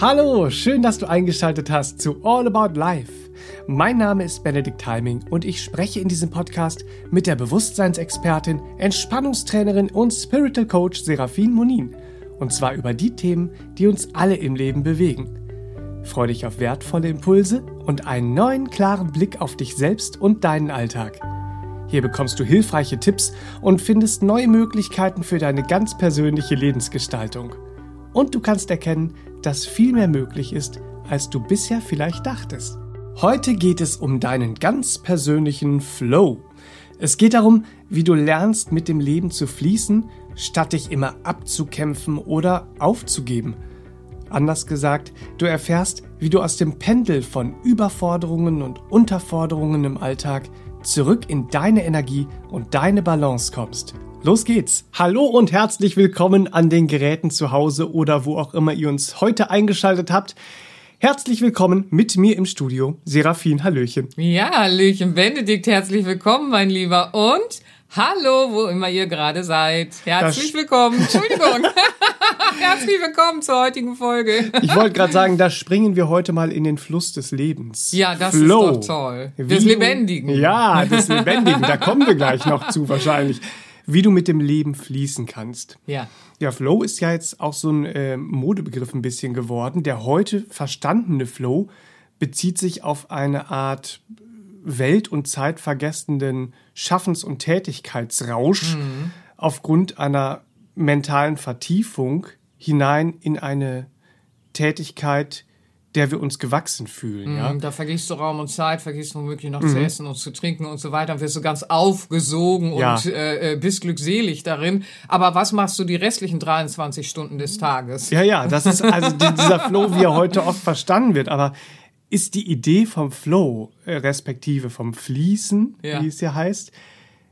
Hallo, schön, dass du eingeschaltet hast zu All About Life. Mein Name ist Benedikt Timing und ich spreche in diesem Podcast mit der Bewusstseinsexpertin, Entspannungstrainerin und Spiritual Coach Serafin Monin. Und zwar über die Themen, die uns alle im Leben bewegen. Freue dich auf wertvolle Impulse und einen neuen klaren Blick auf dich selbst und deinen Alltag. Hier bekommst du hilfreiche Tipps und findest neue Möglichkeiten für deine ganz persönliche Lebensgestaltung. Und du kannst erkennen, dass viel mehr möglich ist, als du bisher vielleicht dachtest. Heute geht es um deinen ganz persönlichen Flow. Es geht darum, wie du lernst, mit dem Leben zu fließen, statt dich immer abzukämpfen oder aufzugeben. Anders gesagt, du erfährst, wie du aus dem Pendel von Überforderungen und Unterforderungen im Alltag zurück in deine Energie und deine Balance kommst. Los geht's! Hallo und herzlich willkommen an den Geräten zu Hause oder wo auch immer ihr uns heute eingeschaltet habt. Herzlich willkommen mit mir im Studio, Serafin Hallöchen. Ja, Hallöchen, Benedikt, herzlich willkommen, mein Lieber. Und hallo, wo immer ihr gerade seid. Herzlich das willkommen. Entschuldigung. herzlich willkommen zur heutigen Folge. ich wollte gerade sagen, da springen wir heute mal in den Fluss des Lebens. Ja, das Flow. ist doch toll. Des Lebendigen. Ja, des Lebendigen. Da kommen wir gleich noch zu wahrscheinlich wie du mit dem Leben fließen kannst. Ja. Ja, Flow ist ja jetzt auch so ein äh, Modebegriff ein bisschen geworden. Der heute verstandene Flow bezieht sich auf eine Art welt- und zeitvergessenden Schaffens- und Tätigkeitsrausch mhm. aufgrund einer mentalen Vertiefung hinein in eine Tätigkeit, der wir uns gewachsen fühlen. Mm, ja? Da vergisst du Raum und Zeit, vergisst womöglich noch mhm. zu essen und zu trinken und so weiter. Dann wirst du ganz aufgesogen ja. und äh, äh, bist glückselig darin. Aber was machst du die restlichen 23 Stunden des Tages? Ja, ja, das ist also dieser Flow, wie er heute oft verstanden wird. Aber ist die Idee vom Flow, äh, respektive vom Fließen, ja. wie es ja heißt,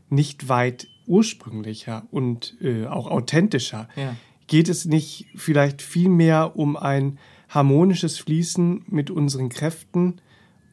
nicht weit ursprünglicher und äh, auch authentischer? Ja. Geht es nicht vielleicht viel mehr um ein harmonisches Fließen mit unseren Kräften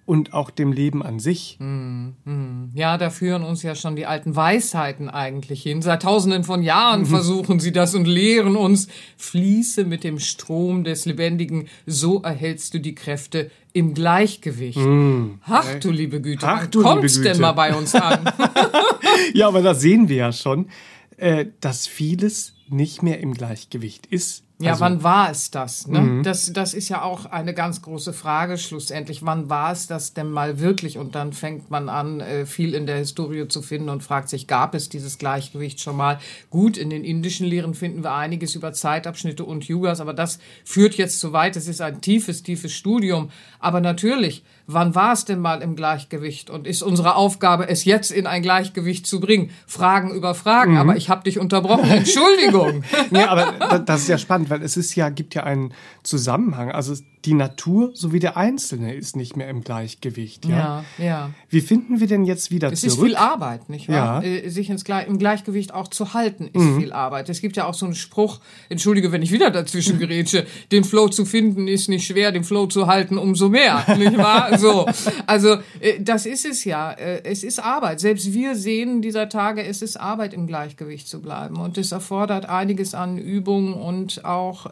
und auch dem Leben an sich. Mm, mm. Ja, da führen uns ja schon die alten Weisheiten eigentlich hin. Seit tausenden von Jahren mhm. versuchen sie das und lehren uns, fließe mit dem Strom des Lebendigen, so erhältst du die Kräfte im Gleichgewicht. Mm. Ach du liebe Güte, Ach, du kommt's denn mal bei uns an? ja, aber da sehen wir ja schon, äh, dass vieles nicht mehr im Gleichgewicht ist. Ja, also, wann war es das? Ne? Mhm. das? Das ist ja auch eine ganz große Frage schlussendlich. Wann war es das denn mal wirklich? Und dann fängt man an, äh, viel in der Historie zu finden und fragt sich, gab es dieses Gleichgewicht schon mal? Gut, in den indischen Lehren finden wir einiges über Zeitabschnitte und Yugas, aber das führt jetzt zu weit. Es ist ein tiefes, tiefes Studium. Aber natürlich, wann war es denn mal im Gleichgewicht? Und ist unsere Aufgabe, es jetzt in ein Gleichgewicht zu bringen? Fragen über Fragen. Mhm. Aber ich habe dich unterbrochen. Entschuldigung. ja, aber das ist ja spannend spannend, weil es ist ja, gibt ja einen Zusammenhang. Also die Natur sowie der Einzelne ist nicht mehr im Gleichgewicht. Ja, ja. ja. Wie finden wir denn jetzt wieder es zurück? Es ist viel Arbeit, nicht wahr? Ja. Äh, sich ins Gle im Gleichgewicht auch zu halten, ist mhm. viel Arbeit. Es gibt ja auch so einen Spruch, entschuldige, wenn ich wieder dazwischen gerätsche, den Flow zu finden ist nicht schwer, den Flow zu halten umso mehr, nicht wahr? So. Also, äh, das ist es ja. Äh, es ist Arbeit. Selbst wir sehen dieser Tage, es ist Arbeit, im Gleichgewicht zu bleiben. Und es erfordert einiges an Übung und auch,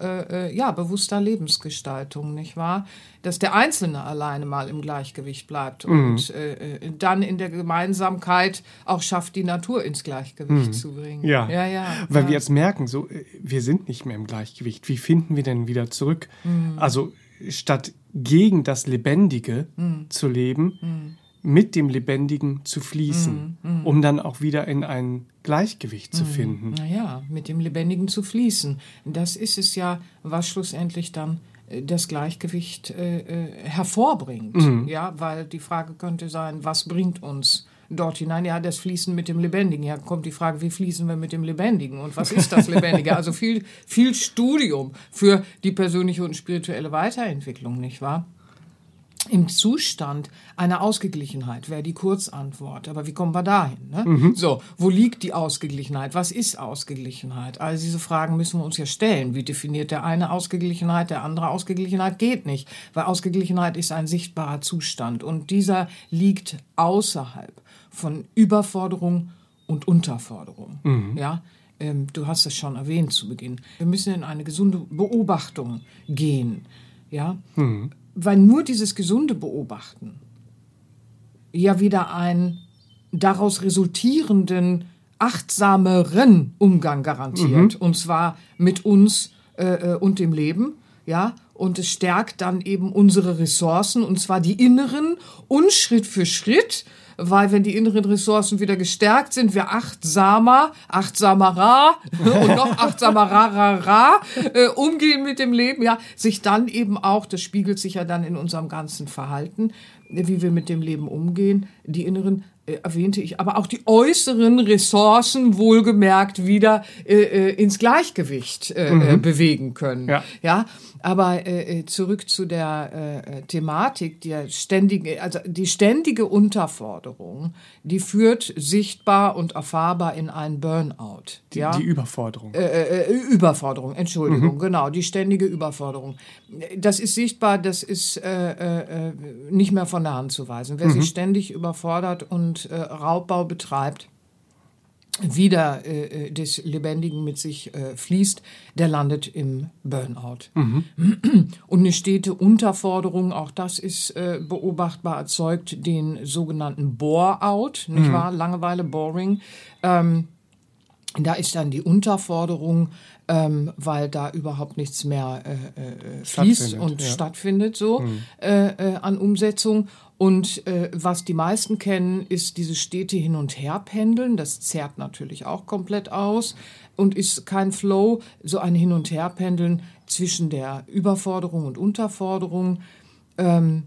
ja, bewusster Lebensgestaltung, nicht wahr? Dass der Einzelne alleine mal im Gleichgewicht bleibt mhm. und äh, äh, dann in der Gemeinsamkeit auch schafft, die Natur ins Gleichgewicht mhm. zu bringen. Ja, ja, ja. Weil ja. wir jetzt merken, so, äh, wir sind nicht mehr im Gleichgewicht. Wie finden wir denn wieder zurück? Mhm. Also statt gegen das Lebendige mhm. zu leben, mhm. mit dem Lebendigen zu fließen, mm, mm. um dann auch wieder in ein Gleichgewicht zu mm. finden. Naja, mit dem Lebendigen zu fließen. Das ist es ja, was schlussendlich dann das Gleichgewicht äh, äh, hervorbringt. Mhm. Ja, weil die Frage könnte sein, was bringt uns dort hinein? Ja, das Fließen mit dem Lebendigen. Ja, kommt die Frage, wie fließen wir mit dem Lebendigen? Und was ist das Lebendige? also viel, viel Studium für die persönliche und spirituelle Weiterentwicklung, nicht wahr? Im Zustand einer Ausgeglichenheit wäre die Kurzantwort. Aber wie kommen wir dahin? Ne? Mhm. So, wo liegt die Ausgeglichenheit? Was ist Ausgeglichenheit? All diese Fragen müssen wir uns ja stellen. Wie definiert der eine Ausgeglichenheit, der andere Ausgeglichenheit? Geht nicht, weil Ausgeglichenheit ist ein sichtbarer Zustand und dieser liegt außerhalb von Überforderung und Unterforderung. Mhm. Ja, ähm, du hast es schon erwähnt zu Beginn. Wir müssen in eine gesunde Beobachtung gehen Ja, weil nur dieses gesunde Beobachten ja wieder einen daraus resultierenden achtsameren Umgang garantiert. Und zwar mit uns äh, äh, und dem Leben, ja, und es stärkt dann eben unsere Ressourcen und zwar die inneren und Schritt für Schritt weil wenn die inneren Ressourcen wieder gestärkt sind, wir achtsamer, achtsamerer und noch achtsamerer äh, umgehen mit dem Leben, ja, sich dann eben auch, das spiegelt sich ja dann in unserem ganzen Verhalten, wie wir mit dem Leben umgehen, die inneren äh, erwähnte ich, aber auch die äußeren Ressourcen wohlgemerkt wieder äh, äh ins Gleichgewicht äh, mhm. bewegen können. Ja. ja? Aber zurück zu der Thematik, der ständige, also die ständige Unterforderung, die führt sichtbar und erfahrbar in einen Burnout. Die, ja? die Überforderung. Überforderung, Entschuldigung, mhm. genau, die ständige Überforderung. Das ist sichtbar, das ist nicht mehr von der Hand zu weisen. Wer mhm. sich ständig überfordert und äh, Raubbau betreibt, wieder äh, des Lebendigen mit sich äh, fließt, der landet im Burnout. Mhm. Und eine stete Unterforderung, auch das ist äh, beobachtbar, erzeugt den sogenannten Bore-out, nicht mhm. wahr? Langeweile, Boring. Ähm, da ist dann die Unterforderung, ähm, weil da überhaupt nichts mehr äh, äh, fließt und ja. stattfindet so mhm. äh, äh, an Umsetzung. Und äh, was die meisten kennen, ist dieses stete Hin- und Herpendeln. Das zerrt natürlich auch komplett aus und ist kein Flow, so ein Hin- und Herpendeln zwischen der Überforderung und Unterforderung. Ähm,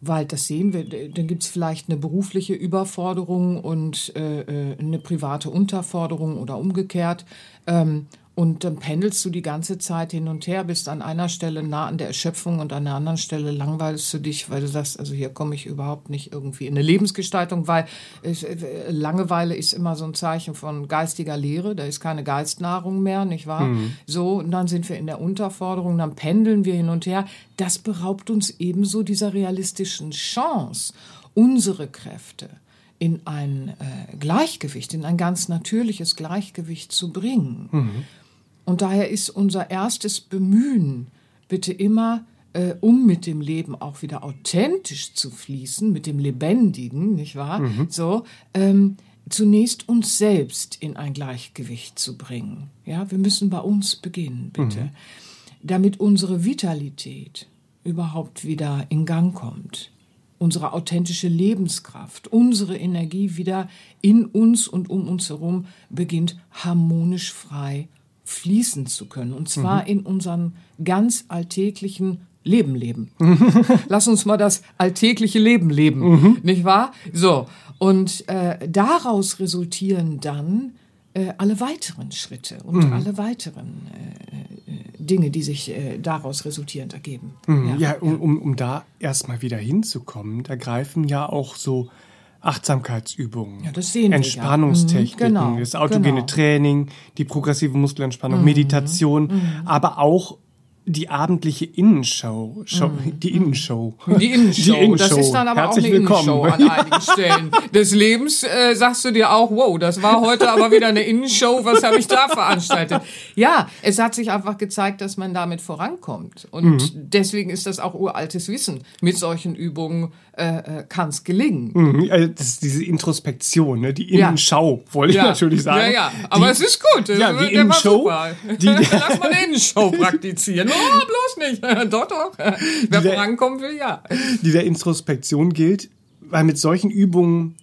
weil das sehen wir, dann gibt es vielleicht eine berufliche Überforderung und äh, äh, eine private Unterforderung oder umgekehrt. Ähm, und dann pendelst du die ganze Zeit hin und her, bist an einer Stelle nah an der Erschöpfung und an der anderen Stelle langweilst du dich, weil du sagst, also hier komme ich überhaupt nicht irgendwie in eine Lebensgestaltung, weil äh, Langeweile ist immer so ein Zeichen von geistiger Leere, da ist keine Geistnahrung mehr, nicht wahr? Mhm. So, und dann sind wir in der Unterforderung, dann pendeln wir hin und her. Das beraubt uns ebenso dieser realistischen Chance, unsere Kräfte in ein äh, Gleichgewicht, in ein ganz natürliches Gleichgewicht zu bringen. Mhm. Und daher ist unser erstes Bemühen bitte immer, äh, um mit dem Leben auch wieder authentisch zu fließen, mit dem Lebendigen, nicht wahr? Mhm. So, ähm, zunächst uns selbst in ein Gleichgewicht zu bringen. Ja, wir müssen bei uns beginnen, bitte, mhm. damit unsere Vitalität überhaupt wieder in Gang kommt. Unsere authentische Lebenskraft, unsere Energie wieder in uns und um uns herum beginnt harmonisch frei fließen zu können. Und zwar mhm. in unserem ganz alltäglichen Leben leben. Lass uns mal das alltägliche Leben leben, mhm. nicht wahr? So, und äh, daraus resultieren dann äh, alle weiteren Schritte und mhm. alle weiteren äh, äh Dinge, die sich äh, daraus resultierend ergeben. Mhm. Ja, ja, um, um, um da erstmal wieder hinzukommen, da greifen ja auch so Achtsamkeitsübungen, ja, das sehen Entspannungstechniken, wir, ja. mhm, genau, das autogene genau. Training, die progressive Muskelentspannung, mhm. Meditation, mhm. aber auch die abendliche Innenshow. Show, mhm. Die Innenshow. Die Innenshow. Die Innenshow. Das ist dann aber Herzlich auch eine willkommen. Innenshow an einigen Stellen des Lebens. Äh, sagst du dir auch, wow, das war heute aber wieder eine Innenshow. Was habe ich da veranstaltet? Ja, es hat sich einfach gezeigt, dass man damit vorankommt. Und mhm. deswegen ist das auch uraltes Wissen. Mit solchen Übungen äh, äh kann es gelingen. Mhm. Also das ist diese Introspektion, ne? die Innenschau, ja. wollte ich natürlich sagen. Ja, ja, aber die, es ist gut. Ja, die Innenshow. Die, Lass mal eine Innenshow praktizieren oh, bloß nicht. doch, doch. Wer der, vorankommen will, ja. Die der Introspektion gilt, weil mit solchen Übungen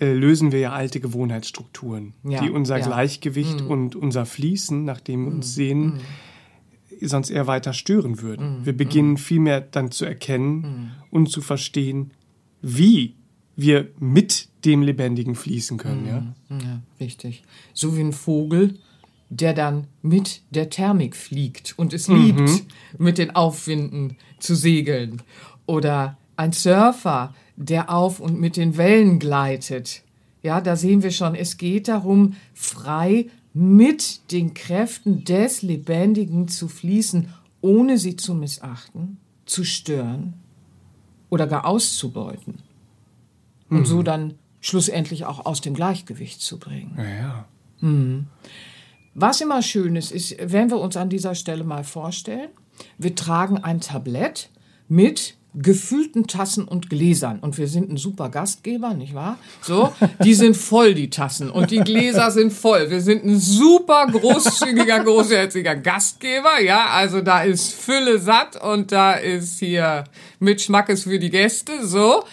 äh, lösen wir ja alte Gewohnheitsstrukturen, ja, die unser ja. Gleichgewicht mhm. und unser Fließen, nachdem wir uns mhm. sehen, mhm. Sonst eher weiter stören würden. Mhm. Wir beginnen mhm. vielmehr dann zu erkennen mhm. und zu verstehen, wie wir mit dem Lebendigen fließen können. Ja? ja, richtig. So wie ein Vogel der dann mit der Thermik fliegt und es mhm. liebt, mit den Aufwinden zu segeln. Oder ein Surfer, der auf und mit den Wellen gleitet. Ja, da sehen wir schon, es geht darum, frei mit den Kräften des Lebendigen zu fließen, ohne sie zu missachten, zu stören oder gar auszubeuten. Und mhm. so dann schlussendlich auch aus dem Gleichgewicht zu bringen. Ja, ja. Mhm. Was immer schön ist, ist, wenn wir uns an dieser Stelle mal vorstellen, Wir tragen ein Tablett mit gefüllten Tassen und Gläsern. Und wir sind ein super Gastgeber, nicht wahr? So, die sind voll, die Tassen. Und die Gläser sind voll. Wir sind ein super großzügiger, großherziger Gastgeber. Ja, also da ist Fülle satt und da ist hier mit Schmackes für die Gäste. So.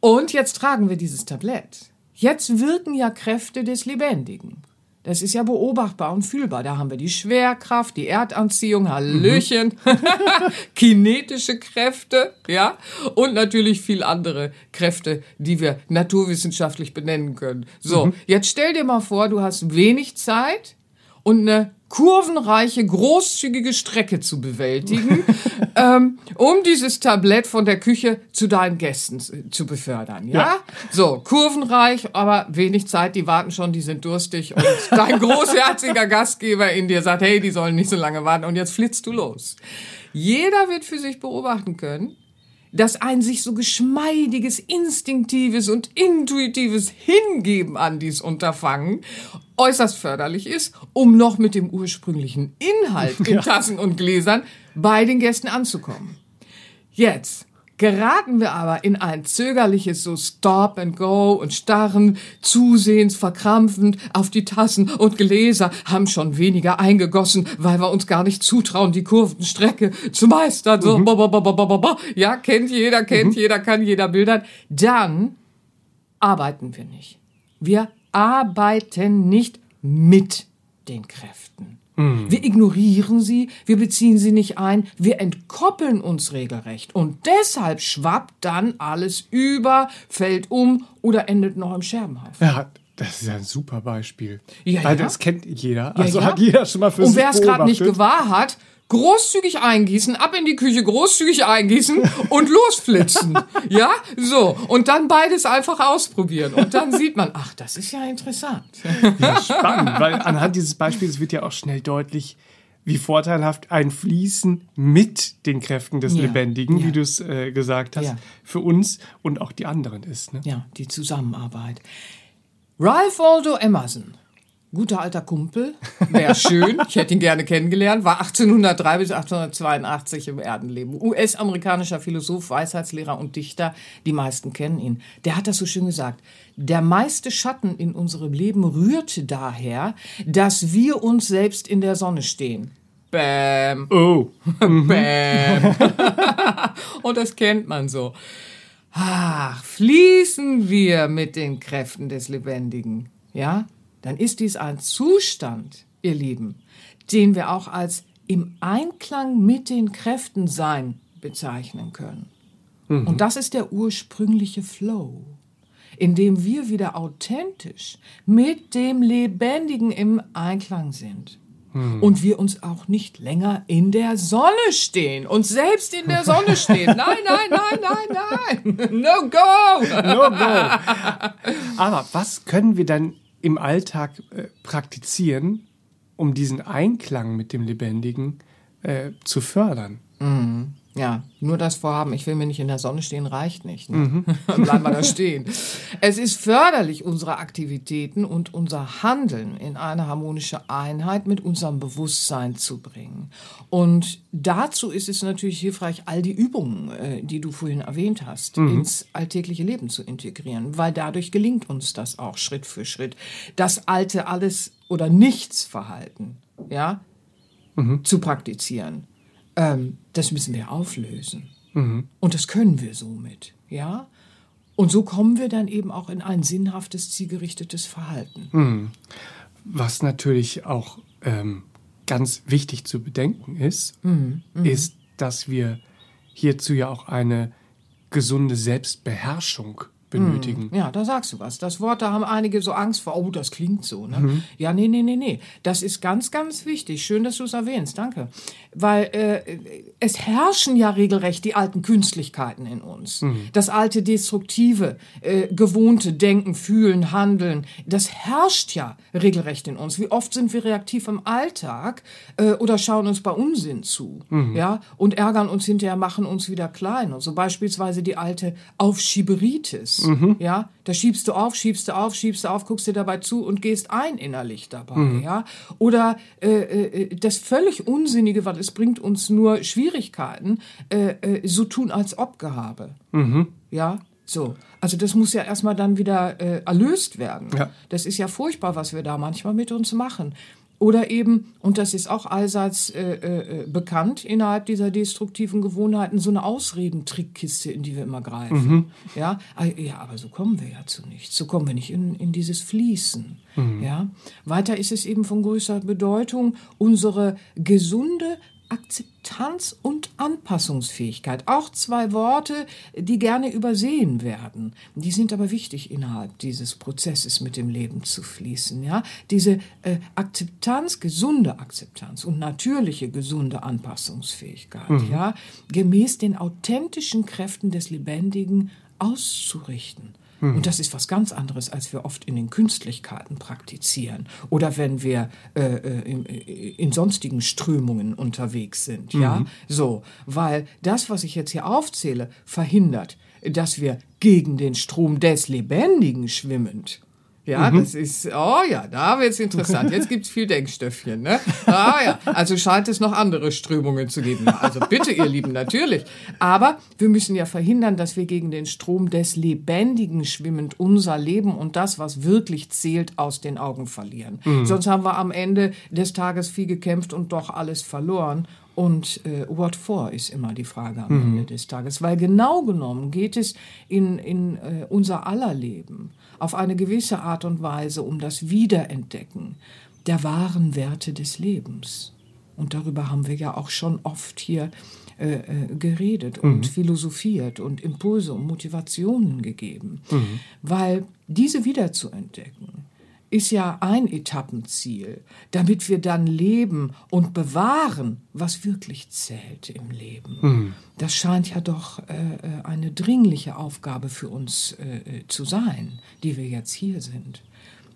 Und jetzt tragen wir dieses Tablett. Jetzt wirken ja Kräfte des Lebendigen. Das ist ja beobachtbar und fühlbar. Da haben wir die Schwerkraft, die Erdanziehung, Hallöchen, mhm. kinetische Kräfte, ja, und natürlich viel andere Kräfte, die wir naturwissenschaftlich benennen können. So, mhm. jetzt stell dir mal vor, du hast wenig Zeit und eine kurvenreiche, großzügige Strecke zu bewältigen, ähm, um dieses Tablett von der Küche zu deinen Gästen zu befördern. Ja? ja? So, kurvenreich, aber wenig Zeit, die warten schon, die sind durstig und dein großherziger Gastgeber in dir sagt, hey, die sollen nicht so lange warten und jetzt flitzt du los. Jeder wird für sich beobachten können, dass ein sich so geschmeidiges, instinktives und intuitives Hingeben an dies Unterfangen äußerst förderlich ist, um noch mit dem ursprünglichen Inhalt in Tassen und Gläsern bei den Gästen anzukommen. Jetzt Geraten wir aber in ein zögerliches so Stop and Go und starren, zusehends verkrampfend auf die Tassen und Gläser, haben schon weniger eingegossen, weil wir uns gar nicht zutrauen, die Kurvenstrecke zu meistern. So, mhm. ja, kennt jeder, kennt mhm. jeder, kann jeder bildern. Dann arbeiten wir nicht. Wir arbeiten nicht mit den Kräften. Mhm. Wir ignorieren sie, wir beziehen sie nicht ein, wir entkoppeln uns regelrecht. Und deshalb schwappt dann alles über, fällt um oder endet noch im Scherbenhaufen. Ja, das ist ja ein super Beispiel. Ja, Weil ja. das kennt jeder. Ja, Also ja. hat jeder schon mal für Und sich wer es gerade nicht gewahr hat, großzügig eingießen, ab in die Küche, großzügig eingießen und losflitzen. ja, so. Und dann beides einfach ausprobieren. Und dann sieht man, ach, das ist ja interessant. Ja, spannend, weil anhand dieses Beispiels wird ja auch schnell deutlich, wie vorteilhaft ein Fließen mit den Kräften des Ja, Lebendigen, ja. wie du es äh, gesagt hast, Ja. für uns und auch die anderen ist. Ne? Ja, die Zusammenarbeit. Ralph Waldo Emerson, guter alter Kumpel, wäre schön, ich hätte ihn gerne kennengelernt, war 1803 bis 1882 im Erdenleben. US-amerikanischer Philosoph, Weisheitslehrer und Dichter, die meisten kennen ihn. Der hat das so schön gesagt. Der meiste Schatten in unserem Leben rührte daher, dass wir uns selbst in der Sonne stehen. Bäm. Oh, Bäm. Und das kennt man so. Ach, fließen wir mit den Kräften des Lebendigen, ja? Dann ist dies ein Zustand, ihr Lieben, den wir auch als im Einklang mit den Kräften sein bezeichnen können. Und das ist der ursprüngliche Flow, in dem wir wieder authentisch mit dem Lebendigen im Einklang sind. Und wir uns auch nicht länger in der Sonne stehen, uns selbst in der Sonne stehen. Nein, nein, nein, nein, nein. No go. no go. Aber was können wir dann im Alltag äh, praktizieren, um diesen Einklang mit dem Lebendigen äh, zu fördern? Ja, nur das Vorhaben, ich will mir nicht in der Sonne stehen, reicht nicht. Ne? Bleiben wir da stehen. Es ist förderlich, unsere Aktivitäten und unser Handeln in eine harmonische Einheit mit unserem Bewusstsein zu bringen. Und dazu ist es natürlich hilfreich, all die Übungen, äh, die du vorhin erwähnt hast, ins alltägliche Leben zu integrieren, weil dadurch gelingt uns das auch Schritt für Schritt. Das alte Alles- oder Nichts-Verhalten, ja, zu praktizieren. Ähm, das müssen wir auflösen. Und das können wir somit, ja. Und so kommen wir dann eben auch in ein sinnhaftes, zielgerichtetes Verhalten. Was natürlich auch ähm, ganz wichtig zu bedenken ist, ist, dass wir hierzu ja auch eine gesunde Selbstbeherrschung benötigen. Ja, da sagst du was. Das Wort, da haben einige so Angst vor. Oh, das klingt so. Ne? Ja, nee, nee, nee, nee. Das ist ganz, ganz wichtig. Schön, dass du es erwähnst. Danke. Weil äh, es herrschen ja regelrecht die alten Künstlichkeiten in uns. Das alte Destruktive, äh, gewohnte Denken, Fühlen, Handeln, das herrscht ja regelrecht in uns. Wie oft sind wir reaktiv im Alltag äh, oder schauen uns bei Unsinn zu, ja, und ärgern uns hinterher, machen uns wieder klein. Und so beispielsweise die alte Aufschieberitis. Prozess. Ja, da schiebst du auf, schiebst du auf, schiebst du auf, guckst dir dabei zu und gehst ein innerlich dabei. Ja, oder äh, äh, das völlig Unsinnige, weil es bringt uns nur Schwierigkeiten, äh, äh, so tun als ob Gehabe. Ja, so. Also das muss ja erstmal dann wieder äh, erlöst werden. Ja. Das ist ja furchtbar, was wir da manchmal mit uns machen. Oder eben, und das ist auch allseits äh, äh, bekannt innerhalb dieser destruktiven Gewohnheiten, so eine Ausredentrickkiste, in die wir immer greifen. Ja? Ah, ja, aber so kommen wir ja zu nichts. So kommen wir nicht in, in dieses Fließen. Ja? Weiter ist es eben von größer Bedeutung, unsere gesunde Akzeptanz und Anpassungsfähigkeit. Auch zwei Worte, die gerne übersehen werden. Die sind aber wichtig innerhalb dieses Prozesses mit dem Leben zu fließen. Ja, diese äh, Akzeptanz, gesunde Akzeptanz und natürliche gesunde Anpassungsfähigkeit. Ja, gemäß den authentischen Kräften des Lebendigen auszurichten. Und das ist was ganz anderes, als wir oft in den Künstlichkeiten praktizieren oder wenn wir äh, äh, in, in sonstigen Strömungen unterwegs sind. Ja, so, weil das, was ich jetzt hier aufzähle, verhindert, dass wir gegen den Strom des Lebendigen schwimmend ja, das ist, oh ja, da wird's interessant. Jetzt gibt's viel Denkstöffchen, ne? Ah ja, also scheint es noch andere Strömungen zu geben. Also bitte, ihr Lieben, natürlich. Aber wir müssen ja verhindern, dass wir gegen den Strom des Lebendigen schwimmend unser Leben und das, was wirklich zählt, aus den Augen verlieren. Sonst haben wir am Ende des Tages viel gekämpft und doch alles verloren. Und äh, what for ist immer die Frage am Ende des Tages. Weil genau genommen geht es in, in äh, unser aller Leben auf eine gewisse Art und Weise um das Wiederentdecken der wahren Werte des Lebens. Und darüber haben wir ja auch schon oft hier äh, äh, geredet und philosophiert und Impulse und Motivationen gegeben. Weil diese wiederzuentdecken, ist ja ein Etappenziel, damit wir dann leben und bewahren, was wirklich zählt im Leben. Das scheint ja doch äh, äh, eine dringliche Aufgabe für uns äh, äh, zu sein, die wir jetzt hier sind.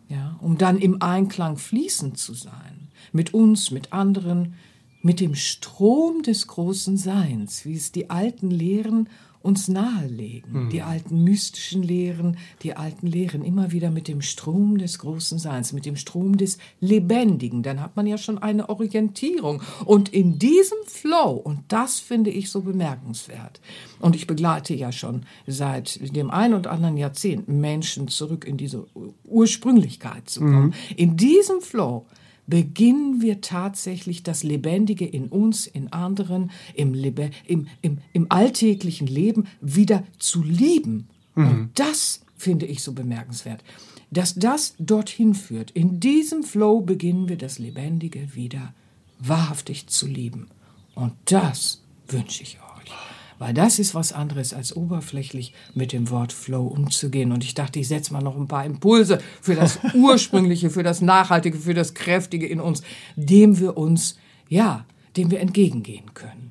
Ja, um dann im Einklang fließend zu sein, mit uns, mit anderen, mit dem Strom des großen Seins, wie es die alten Lehren uns nahelegen, die alten mystischen Lehren, die alten Lehren immer wieder mit dem Strom des großen Seins, mit dem Strom des Lebendigen, dann hat man ja schon eine Orientierung. Und in diesem Flow, und das finde ich so bemerkenswert, und ich begleite ja schon seit dem ein und anderen Jahrzehnt Menschen zurück in diese Ursprünglichkeit zu kommen, in diesem Flow beginnen wir tatsächlich das Lebendige in uns, in anderen, im, Lebe, im, im, im alltäglichen Leben wieder zu lieben. Und das finde ich so bemerkenswert, dass das dorthin führt. In diesem Flow beginnen wir das Lebendige wieder wahrhaftig zu lieben. Und das wünsche ich euch. Weil das ist was anderes, als oberflächlich mit dem Wort Flow umzugehen. Und ich dachte, ich setze mal noch ein paar Impulse für das Ursprüngliche, für das Nachhaltige, für das Kräftige in uns, dem wir uns, ja, dem wir entgegengehen können.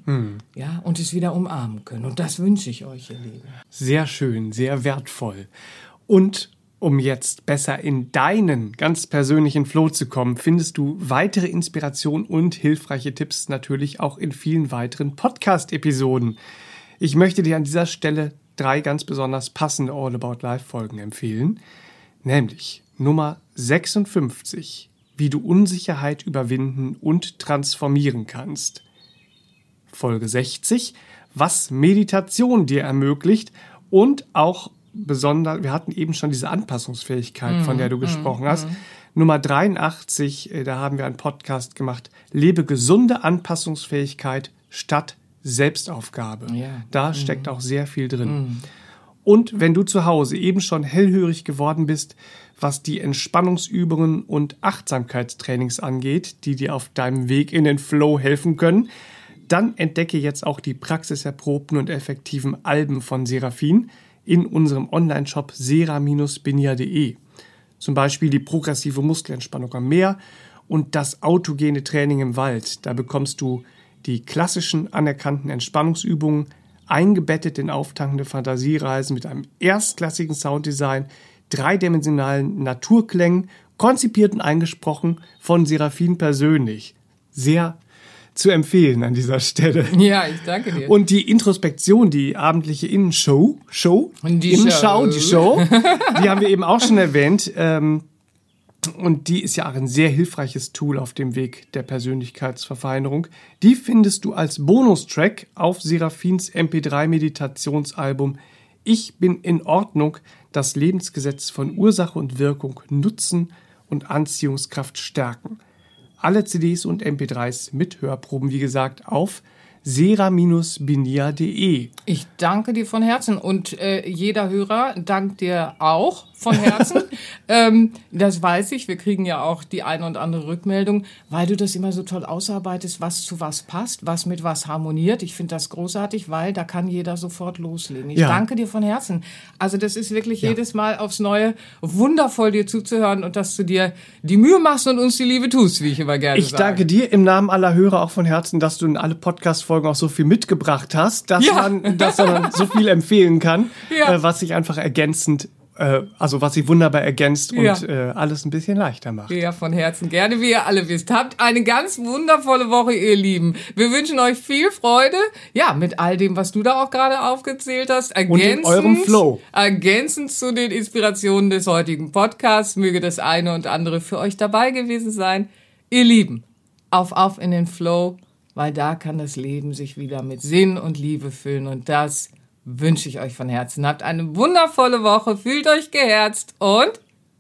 Ja, und es wieder umarmen können. Und das wünsche ich euch, ihr Lieben. Sehr schön, sehr wertvoll. Und um jetzt besser in deinen ganz persönlichen Flow zu kommen, findest du weitere Inspiration und hilfreiche Tipps natürlich auch in vielen weiteren Podcast-Episoden. Ich möchte dir an dieser Stelle drei ganz besonders passende All About Life Folgen empfehlen, nämlich Nummer 56, wie du Unsicherheit überwinden und transformieren kannst. Folge 60, was Meditation dir ermöglicht und auch besonders, wir hatten eben schon diese Anpassungsfähigkeit, von der du gesprochen hast. Nummer 83, äh, da haben wir einen Podcast gemacht, lebe gesunde Anpassungsfähigkeit statt Selbstaufgabe. Ja. Da steckt auch sehr viel drin. Und wenn du zu Hause eben schon hellhörig geworden bist, was die Entspannungsübungen und Achtsamkeitstrainings angeht, die dir auf deinem Weg in den Flow helfen können, dann entdecke jetzt auch die praxiserprobten und effektiven Alben von Seraphin in unserem Online-Shop sera-benia.de. Zum Beispiel die progressive Muskelentspannung am Meer und das autogene Training im Wald. Da bekommst du die klassischen anerkannten Entspannungsübungen eingebettet in auftankende Fantasiereisen mit einem erstklassigen Sounddesign, dreidimensionalen Naturklängen, konzipiert und eingesprochen von Seraphin persönlich. Sehr, zu empfehlen an dieser Stelle. Ja, ich danke dir. Und die Introspektion, die abendliche Innenshow, Show, Die Innenschau, Show. die Show, die haben wir eben auch schon erwähnt. Ähm, und die ist ja auch ein sehr hilfreiches Tool auf dem Weg der Persönlichkeitsverfeinerung. Die findest du als Bonustrack auf Seraphins MP3-Meditationsalbum Ich bin in Ordnung, das Lebensgesetz von Ursache und Wirkung nutzen und Anziehungskraft stärken. Alle CDs und MP3s mit Hörproben, wie gesagt, auf sera-binia.de. Ich danke dir von Herzen und äh, jeder Hörer dankt dir auch von Herzen. ähm, das weiß ich. Wir kriegen ja auch die eine und andere Rückmeldung, weil du das immer so toll ausarbeitest, was zu was passt, was mit was harmoniert. Ich finde das großartig, weil da kann jeder sofort loslegen. Ich Ja. danke dir von Herzen. Also das ist wirklich jedes Mal aufs Neue wundervoll, dir zuzuhören und dass du dir die Mühe machst und uns die Liebe tust, wie ich immer gerne Ich sage. danke dir im Namen aller Hörer auch von Herzen, dass du in alle Podcast-Folgen auch so viel mitgebracht hast, dass Ja. man, dass man so viel empfehlen kann, Ja. äh, was sich einfach ergänzend, äh, also was sich wunderbar ergänzt Ja. und äh, alles ein bisschen leichter macht. Ja, von Herzen gerne, wie ihr alle wisst. Habt eine ganz wundervolle Woche, ihr Lieben. Wir wünschen euch viel Freude, ja, mit all dem, was du da auch gerade aufgezählt hast. Ergänzend, eurem Flow. Ergänzend zu den Inspirationen des heutigen Podcasts möge das eine und andere für euch dabei gewesen sein. Ihr Lieben, auf, auf in den Flow, weil da kann das Leben sich wieder mit Sinn und Liebe füllen und das wünsche ich euch von Herzen. Habt eine wundervolle Woche, fühlt euch geherzt und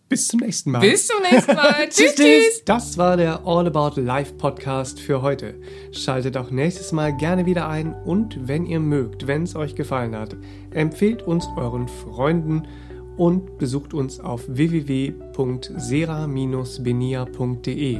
Bis zum nächsten Mal. bis zum nächsten Mal. tschüss, tschüss. Das war der All About Life Podcast für heute. Schaltet auch nächstes Mal gerne wieder ein und wenn ihr mögt, wenn es euch gefallen hat, empfehlt uns euren Freunden und besucht uns auf www.sera-benia.de.